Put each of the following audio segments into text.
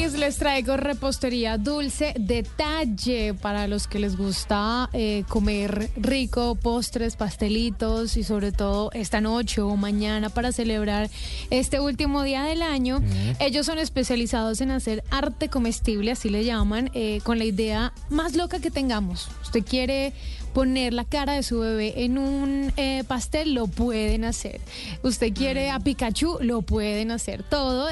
Les traigo repostería dulce detalle para los que les gusta eh, comer rico, postres, pastelitos y sobre todo esta noche o mañana para celebrar este último día del año. Ellos son especializados en hacer arte comestible, así le llaman, eh, con la idea más loca que tengamos. Usted quiere poner la cara de su bebé en un eh, pastel, lo pueden hacer. Usted quiere a Pikachu, lo pueden hacer. Todo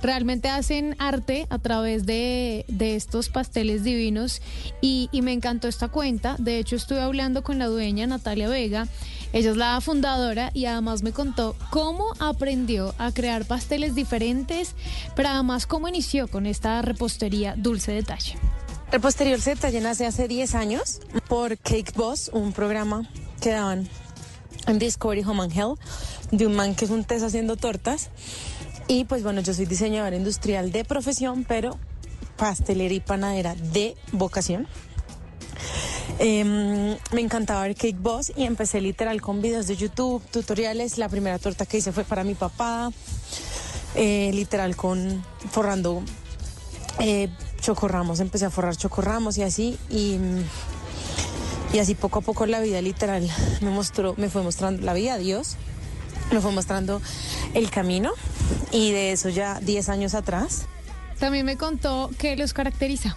realmente hacen arte a través de, de estos pasteles divinos y, me encantó esta cuenta. De hecho, estuve hablando con la dueña Natalia Vega. Ella es la fundadora y además me contó cómo aprendió a crear pasteles diferentes, pero además cómo inició con esta repostería dulce detalle. Repostería Dulce Detalle nace hace 10 años por Cake Boss, un programa que daban en Discovery Home and Health de un man que es un test haciendo tortas. Y pues bueno, yo soy diseñadora industrial de profesión, pero pastelera y panadera de vocación. Em, me encantaba ver Cake Boss y empecé literal con videos de YouTube, tutoriales. La primera torta que hice fue para mi papá, eh, literal con forrando eh, chocorramos, empecé a forrar chocorramos y así. Y, y así poco a poco la vida literal me mostró, me fue mostrando la vida, Dios, me fue mostrando el camino. Y de eso ya 10 años atrás. También me contó qué los caracteriza.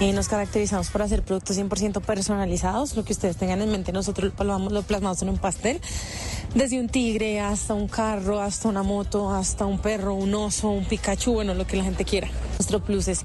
Eh, nos caracterizamos por hacer productos 100% personalizados. Lo que ustedes tengan en mente, nosotros lo plasmamos, lo plasmamos en un pastel. Desde un tigre hasta un carro, hasta una moto, hasta un perro, un oso, un Pikachu, bueno, lo que la gente quiera. Nuestro plus es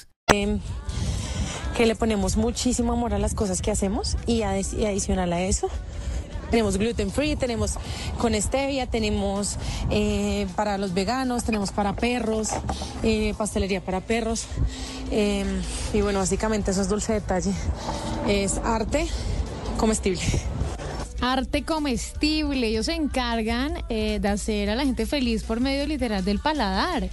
Que le ponemos muchísimo amor a las cosas que hacemos y, adi- y adicional a eso. Tenemos gluten free, tenemos con stevia, tenemos eh, para los veganos, tenemos para perros, eh, pastelería para perros. eh, y bueno, básicamente eso es dulce detalle. Es arte comestible. Arte comestible. Ellos se encargan de hacer a la gente feliz por medio literal del paladar.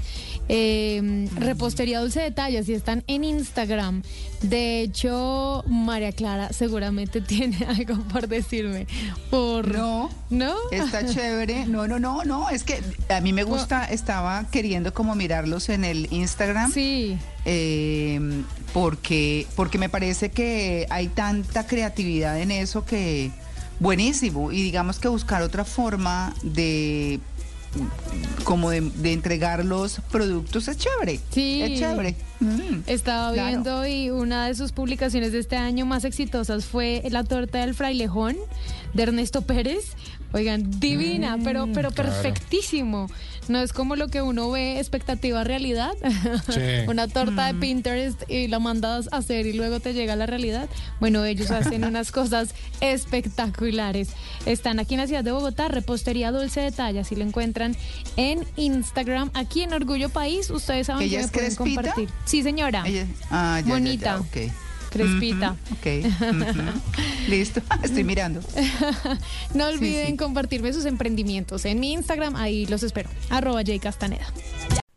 Eh, repostería dulce detalles y están en Instagram. De hecho, María Clara seguramente tiene algo por decirme. Por No. ¿No? Está chévere. No, no, no, no. Es que a mí me gusta, estaba queriendo como mirarlos en el Instagram. Sí. eh, porque, porque me parece que hay tanta creatividad en eso que buenísimo. Y digamos que buscar otra forma de como de, de entregar los productos es chévere. Sí. Es chévere. Mm. Estaba Claro. viendo y una de sus publicaciones de este año más exitosas fue la torta del frailejón de Ernesto Pérez. Oigan, divina, pero, pero perfectísimo. No es como lo que uno ve expectativa realidad. Una torta de Pinterest y la mandas a hacer y luego te llega la realidad. Bueno, ellos hacen unas cosas espectaculares. Están aquí en la ciudad de Bogotá, repostería dulce de talla. Si lo encuentran en Instagram, aquí en Orgullo País, ustedes saben ¿Ella que me pueden crespita? compartir. Sí, señora. Ella- ah, ya, ya, ya, Bonita. Crespita. Ok. Listo. Estoy mirando. No olviden sí. compartirme sus emprendimientos en mi Instagram, ahí los espero. Arroba J Castaneda.